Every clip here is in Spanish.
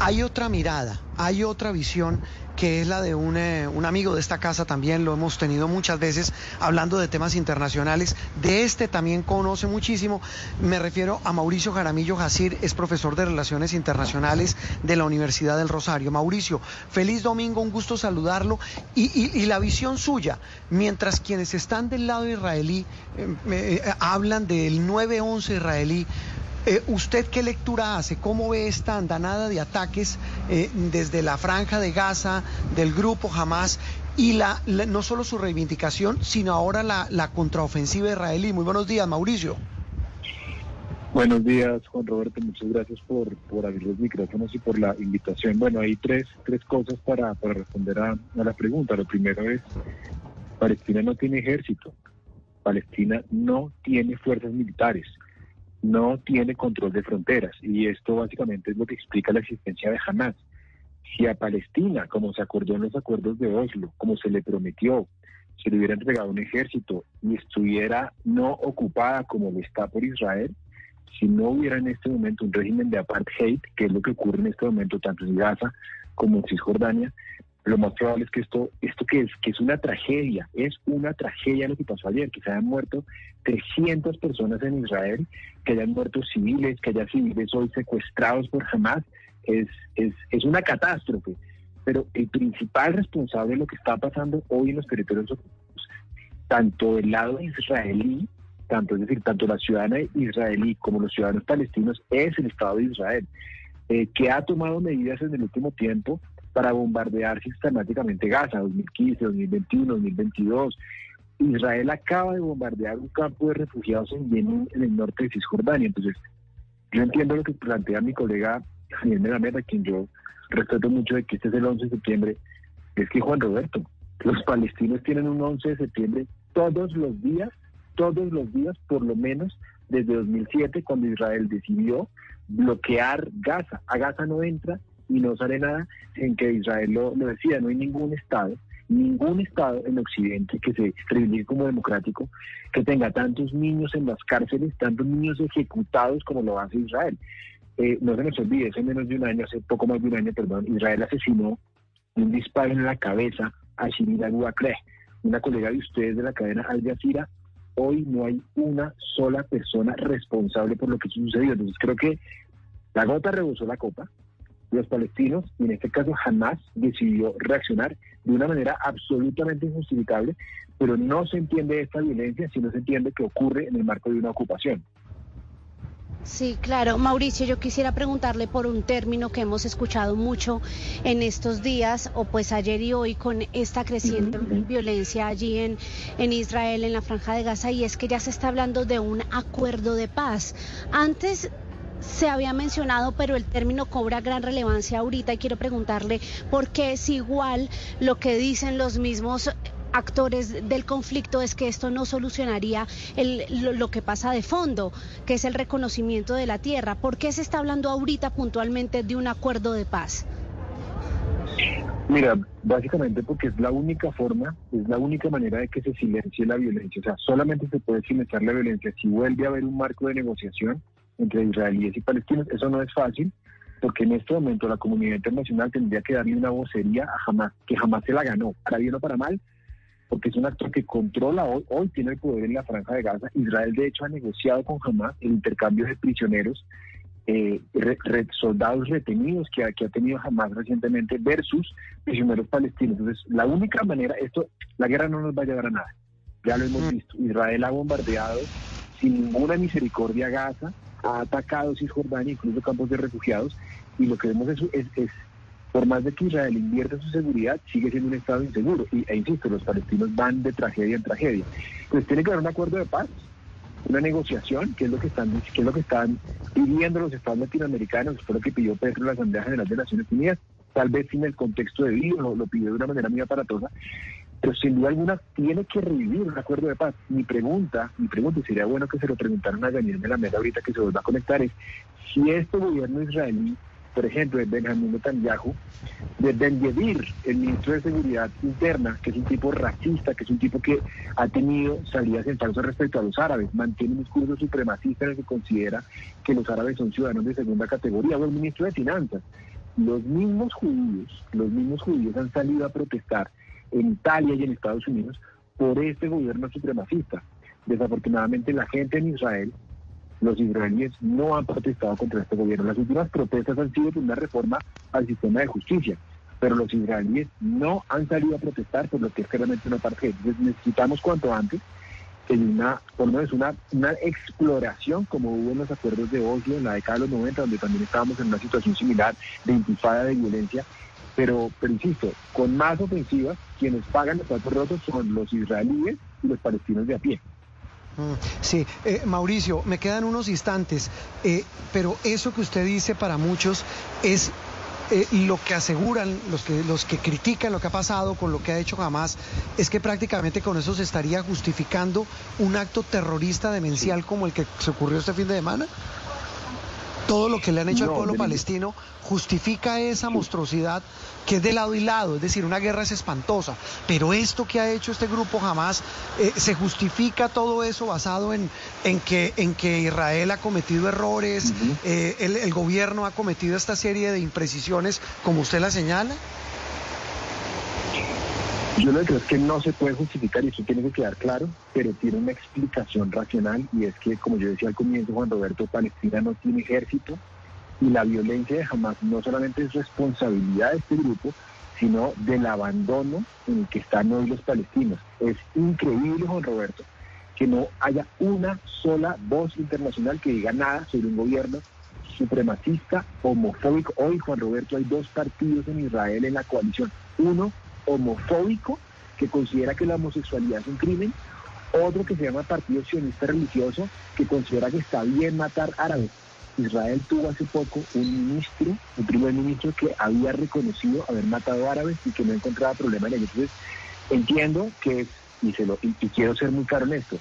hay otra mirada, hay otra visión que es la de un, eh, un, amigo de esta casa también, lo hemos tenido muchas veces hablando de temas internacionales, de este también conoce muchísimo, me refiero a Mauricio Jaramillo Jacir, es profesor de Relaciones Internacionales de la Universidad del Rosario. Mauricio, feliz domingo, un gusto saludarlo. Y, la visión suya, mientras quienes están del lado israelí eh, eh, hablan del 9-11 israelí, eh, ¿Usted qué lectura hace? ¿Cómo ve esta andanada de ataques eh, desde la franja de Gaza, del grupo Hamas, y la, no solo su reivindicación, sino ahora la, contraofensiva israelí? Muy buenos días, Mauricio. Buenos días, Juan Roberto. Muchas gracias por, por abrir los micrófonos y por la invitación. Bueno, hay tres, tres cosas para, para responder a, a la pregunta. Lo primero es, Palestina no tiene ejército. Palestina no tiene fuerzas militares no tiene control de fronteras y esto básicamente es lo que explica la existencia de Hamas. Si a Palestina, como se acordó en los acuerdos de Oslo, como se le prometió, se le hubiera entregado un ejército y estuviera no ocupada como lo está por Israel, si no hubiera en este momento un régimen de apartheid, que es lo que ocurre en este momento tanto en Gaza como en Cisjordania, lo más probable es que esto, esto que es, que es una tragedia, es una tragedia lo que pasó ayer, que se hayan muerto 300 personas en Israel, que hayan muerto civiles, que haya civiles hoy secuestrados por Hamas, es, es, es una catástrofe. Pero el principal responsable de lo que está pasando hoy en los territorios ocupados, tanto del lado israelí, tanto, es decir, tanto la ciudadana israelí como los ciudadanos palestinos, es el Estado de Israel, eh, que ha tomado medidas en el último tiempo para bombardear sistemáticamente Gaza, 2015, 2021, 2022. Israel acaba de bombardear un campo de refugiados en Yemen, en el norte de Cisjordania. Entonces, yo entiendo lo que plantea mi colega Daniel Meramed, a quien yo respeto mucho de que este es el 11 de septiembre, es que Juan Roberto, los palestinos tienen un 11 de septiembre todos los días, todos los días, por lo menos desde 2007, cuando Israel decidió bloquear Gaza. A Gaza no entra y no sale nada en que Israel lo, decida. No hay ningún Estado, ningún Estado en Occidente que se reivindique como democrático, que tenga tantos niños en las cárceles, tantos niños ejecutados como lo hace Israel. Eh, no se nos olvide, hace menos de un año, hace poco más de un año, perdón, Israel asesinó un disparo en la cabeza a Shirin Abu una colega de ustedes de la cadena Al Jazeera. Hoy no hay una sola persona responsable por lo que sucedió. Entonces creo que la gota rebosó la copa los palestinos, y en este caso jamás decidió reaccionar de una manera absolutamente injustificable, pero no se entiende esta violencia si no se entiende que ocurre en el marco de una ocupación. Sí, claro. Mauricio, yo quisiera preguntarle por un término que hemos escuchado mucho en estos días, o pues ayer y hoy, con esta creciente violencia allí en, en Israel, en la franja de Gaza, y es que ya se está hablando de un acuerdo de paz. Antes se había mencionado, pero el término cobra gran relevancia ahorita y quiero preguntarle por qué es igual lo que dicen los mismos actores del conflicto es que esto no solucionaría lo, que pasa de fondo, que es el reconocimiento de la tierra. ¿Por qué se está hablando ahorita puntualmente de un acuerdo de paz? Mira, básicamente porque es la única forma, es la única manera de que se silencie la violencia. O sea, solamente se puede silenciar la violencia si vuelve a haber un marco de negociación entre israelíes y palestinos. Eso no es fácil, porque en este momento la comunidad internacional tendría que darle una vocería a jamás, que jamás se la ganó, para bien o para mal, porque es un actor que controla hoy, hoy tiene el poder en la franja de Gaza. Israel, de hecho, ha negociado con Hamas el intercambio de prisioneros, eh, soldados retenidos que, que ha tenido Hamas recientemente versus prisioneros palestinos. Entonces, la única manera, esto, la guerra no nos va a llevar a nada. Ya lo hemos visto. Israel ha bombardeado sin ninguna misericordia Gaza, ha atacado Cisjordania, incluso campos de refugiados, y lo que vemos es, es, por más de que Israel invierta su seguridad, sigue siendo un Estado inseguro. Y, e insisto, los palestinos van de tragedia en tragedia. Pues tiene que haber un acuerdo de paz, una negociación, que es lo que están, que es lo que están pidiendo los Estados latinoamericanos, fue lo que pidió Pedro en la Asamblea General de Naciones Unidas, tal vez sin el contexto debido, lo, lo pidió de una manera muy aparatosa, pero sin duda alguna tiene que revivir un acuerdo de paz. Mi pregunta, mi pregunta, sería bueno que se lo preguntaran a Daniel de ahorita que se vuelva a conectar, es si este gobierno israelí, por ejemplo, de Benjamin Netanyahu, de Ben Yedir, el ministro de Seguridad Interna, que es un tipo racista, que es un tipo que ha tenido salidas en falso respecto a los árabes, mantiene un discurso supremacista en el que considera que los árabes son ciudadanos de segunda categoría, o el ministro de Finanzas, los mismos judíos, los mismos judíos han salido a protestar en Italia y en Estados Unidos por este gobierno supremacista. Desafortunadamente la gente en Israel, los israelíes no han protestado contra este gobierno. Las últimas protestas han sido por una reforma al sistema de justicia, pero los israelíes no han salido a protestar por lo que es claramente una parte. Entonces necesitamos cuanto antes que una, por lo menos una, una exploración como hubo en los acuerdos de Oslo en la década de los 90, donde también estábamos en una situación similar de intifada de violencia pero, pero insisto, con más ofensivas, quienes pagan los platos rotos son los israelíes y los palestinos de a pie. Mm, sí, eh, Mauricio, me quedan unos instantes, eh, pero eso que usted dice para muchos es eh, lo que aseguran los que, los que critican lo que ha pasado con lo que ha hecho jamás, es que prácticamente con eso se estaría justificando un acto terrorista demencial como el que se ocurrió este fin de semana. Todo lo que le han hecho al pueblo palestino justifica esa monstruosidad que es de lado y lado, es decir, una guerra es espantosa, pero esto que ha hecho este grupo jamás eh, se justifica todo eso basado en, en, que, en que Israel ha cometido errores, eh, el, gobierno ha cometido esta serie de imprecisiones, como usted la señala. Yo lo que creo es que no se puede justificar y eso tiene que quedar claro, pero tiene una explicación racional y es que, como yo decía al comienzo, Juan Roberto, Palestina no tiene ejército, y la violencia de Hamas no solamente es responsabilidad de este grupo, sino del abandono en el que están hoy los palestinos. Es increíble, Juan Roberto, que no haya una sola voz internacional que diga nada sobre un gobierno supremacista, homofóbico. Hoy, Juan Roberto, hay dos partidos en Israel en la coalición. Uno homofóbico, que considera que la homosexualidad es un crimen. Otro que se llama Partido Sionista Religioso, que considera que está bien matar árabes. Israel tuvo hace poco un ministro, un primer ministro que había reconocido haber matado árabes y que no encontraba problema en ello. Entonces, entiendo que es, y, se lo, y, quiero ser muy claro en esto,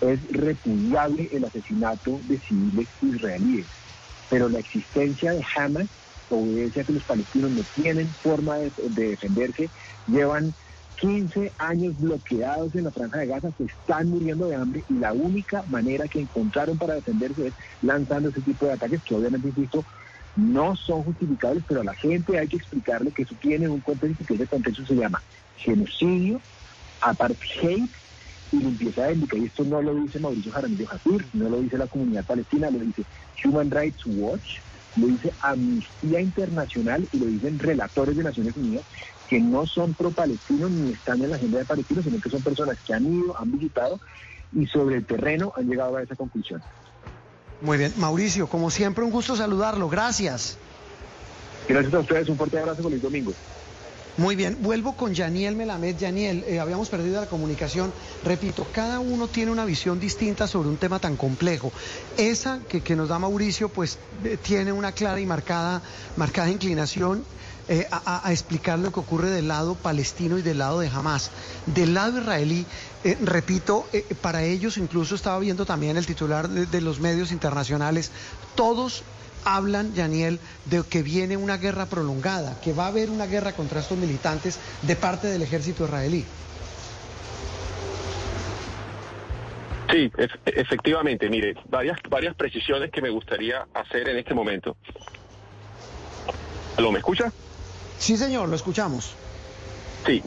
es repudiable el asesinato de civiles israelíes, pero la existencia de Hamas obedece a que los palestinos no tienen forma de defenderse, llevan 15 años bloqueados en la franja de Gaza, se están muriendo de hambre y la única manera que encontraron para defenderse es lanzando ese tipo de ataques que obviamente, insisto, no son justificables, pero a la gente hay que explicarle que eso tiene un contexto que ese contexto se llama genocidio, apartheid y limpieza étnica. Y esto no lo dice Mauricio Jaramillo Jatir, no lo dice la comunidad palestina, lo dice Human Rights Watch, lo dice Amnistía Internacional y lo dicen relatores de Naciones Unidas que no son pro-palestinos ni están en la agenda de palestinos, sino que son personas que han ido, han visitado y sobre el terreno han llegado a esa conclusión. Muy bien, Mauricio, como siempre, un gusto saludarlo. Gracias. Gracias a ustedes, un fuerte abrazo, feliz domingo. Muy bien, vuelvo con Yaniel Melamed. Yaniel, eh, habíamos perdido la comunicación. Repito, cada uno tiene una visión distinta sobre un tema tan complejo. Esa que, nos da Mauricio, pues eh, tiene una clara y marcada, marcada inclinación eh, a, explicar lo que ocurre del lado palestino y del lado de Hamas. Del lado israelí, repito, para ellos incluso estaba viendo también el titular de, los medios internacionales, todos hablan, Daniel, de que viene una guerra prolongada, que va a haber una guerra contra estos militantes de parte del ejército israelí. Sí, efectivamente. Mire, varias, varias precisiones que me gustaría hacer en este momento. ¿Lo me escucha? Sí, señor, lo escuchamos. Sí,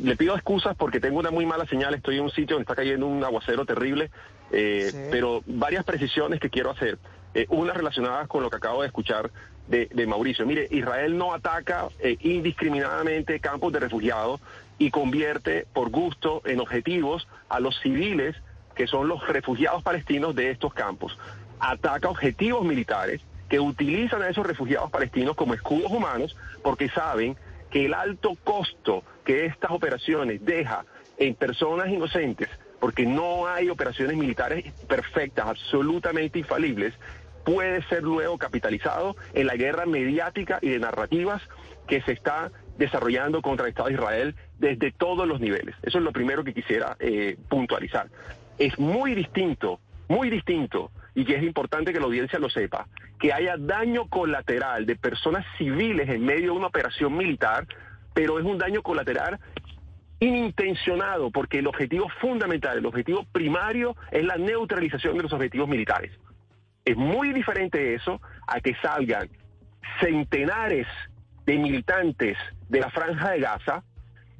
le pido excusas porque tengo una muy mala señal, estoy en un sitio donde está cayendo un aguacero terrible, eh, pero varias precisiones que quiero hacer. Eh, una relacionada con lo que acabo de escuchar de, Mauricio. Mire, Israel no ataca eh, indiscriminadamente campos de refugiados y convierte por gusto en objetivos a los civiles que son los refugiados palestinos de estos campos. Ataca objetivos militares que utilizan a esos refugiados palestinos como escudos humanos porque saben que el alto costo que estas operaciones deja en personas inocentes, porque no hay operaciones militares perfectas, absolutamente infalibles, puede ser luego capitalizado en la guerra mediática y de narrativas que se está desarrollando contra el Estado de Israel desde todos los niveles. Eso es lo primero que quisiera eh, puntualizar. Es muy distinto, muy distinto y que es importante que la audiencia lo sepa, que haya daño colateral de personas civiles en medio de una operación militar, pero es un daño colateral inintencionado, porque el objetivo fundamental, el objetivo primario es la neutralización de los objetivos militares. Es muy diferente eso a que salgan centenares de militantes de la franja de Gaza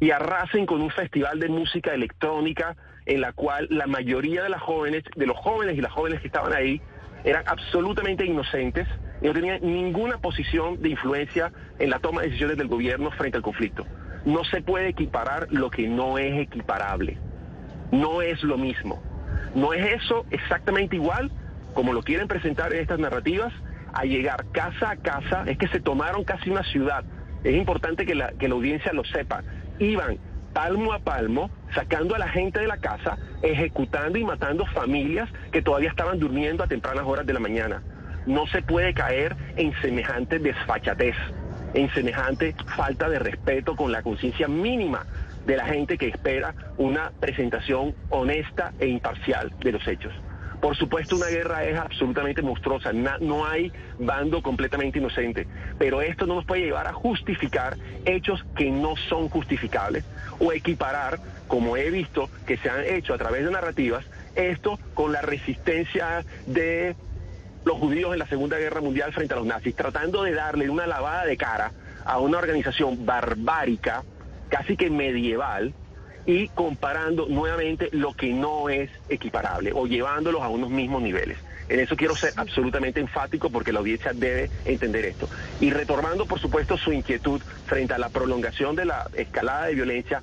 y arrasen con un festival de música electrónica en la cual la mayoría de las jóvenes, de los jóvenes y las jóvenes que estaban ahí, eran absolutamente inocentes y no tenían ninguna posición de influencia en la toma de decisiones del gobierno frente al conflicto. No se puede equiparar lo que no es equiparable. No es lo mismo. No es eso exactamente igual como lo quieren presentar en estas narrativas, a llegar casa a casa, es que se tomaron casi una ciudad. Es importante que la, que la audiencia lo sepa. Iban palmo a palmo, sacando a la gente de la casa, ejecutando y matando familias que todavía estaban durmiendo a tempranas horas de la mañana. No se puede caer en semejante desfachatez, en semejante falta de respeto con la conciencia mínima de la gente que espera una presentación honesta e imparcial de los hechos. Por supuesto, una guerra es absolutamente monstruosa, no hay bando completamente inocente, pero esto no nos puede llevar a justificar hechos que no son justificables o equiparar, como he visto que se han hecho a través de narrativas, esto con la resistencia de los judíos en la Segunda Guerra Mundial frente a los nazis, tratando de darle una lavada de cara a una organización barbárica, casi que medieval, y comparando nuevamente lo que no es equiparable o llevándolos a unos mismos niveles. En eso quiero ser absolutamente enfático porque la audiencia debe entender esto. Y retomando, por supuesto, su inquietud frente a la prolongación de la escalada de violencia,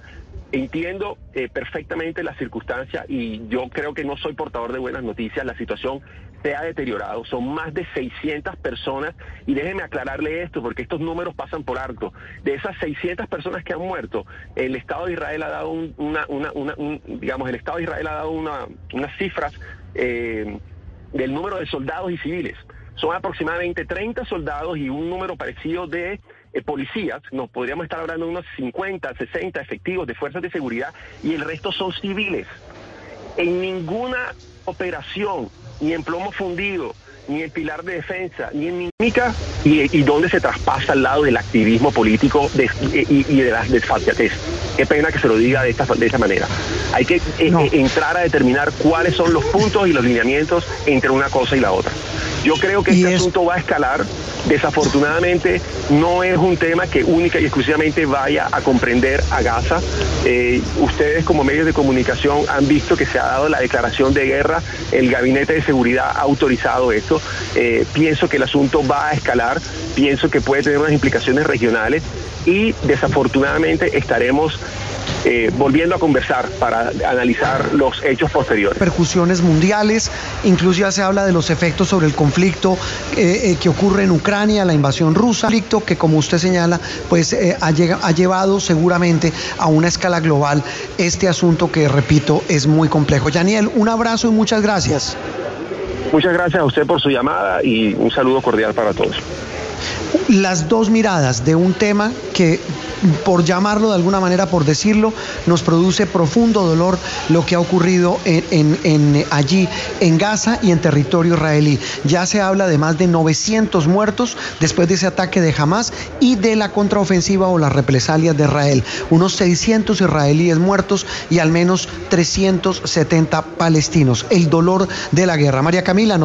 entiendo eh, perfectamente la circunstancia y yo creo que no soy portador de buenas noticias. La situación se ha deteriorado. Son más de 600 personas y déjeme aclararle esto porque estos números pasan por alto. De esas 600 personas que han muerto, el Estado de Israel ha dado una, digamos, el Estado de Israel ha dado una, unas cifras eh, del número de soldados y civiles. Son aproximadamente 30 soldados y un número parecido de eh, policías, nos podríamos estar hablando de unos 50, 60 efectivos de fuerzas de seguridad y el resto son civiles. En ninguna operación ni en plomo fundido, ni en pilar de defensa, ni en mímica, y, donde se traspasa al lado del activismo político y, de la desfachatez. Qué pena que se lo diga de esta, de esta manera. Hay que eh, eh, entrar a determinar cuáles son los puntos y los lineamientos entre una cosa y la otra. Yo creo que este asunto va a escalar. Desafortunadamente no es un tema que única y exclusivamente vaya a comprender a Gaza. Eh, ustedes como medios de comunicación han visto que se ha dado la declaración de guerra, el Gabinete de Seguridad ha autorizado esto. Eh, pienso que el asunto va a escalar, pienso que puede tener unas implicaciones regionales y desafortunadamente estaremos eh, volviendo a conversar para analizar los hechos posteriores. Percusiones mundiales, incluso ya se habla de los efectos sobre el conflicto eh, eh, que ocurre en Ucrania, la invasión rusa, conflicto que como usted señala, pues ha, ha llevado seguramente a una escala global este asunto que, repito, es muy complejo. Daniel, un abrazo y muchas gracias. Muchas gracias a usted por su llamada y un saludo cordial para todos las dos miradas de un tema que, por llamarlo de alguna manera, por decirlo, nos produce profundo dolor lo que ha ocurrido allí, en Gaza y en territorio israelí. Ya se habla de más de 900 muertos después de ese ataque de Hamas y de la contraofensiva o las represalias de Israel. Unos 600 israelíes muertos y al menos 370 palestinos. El dolor de la guerra. María Camila nos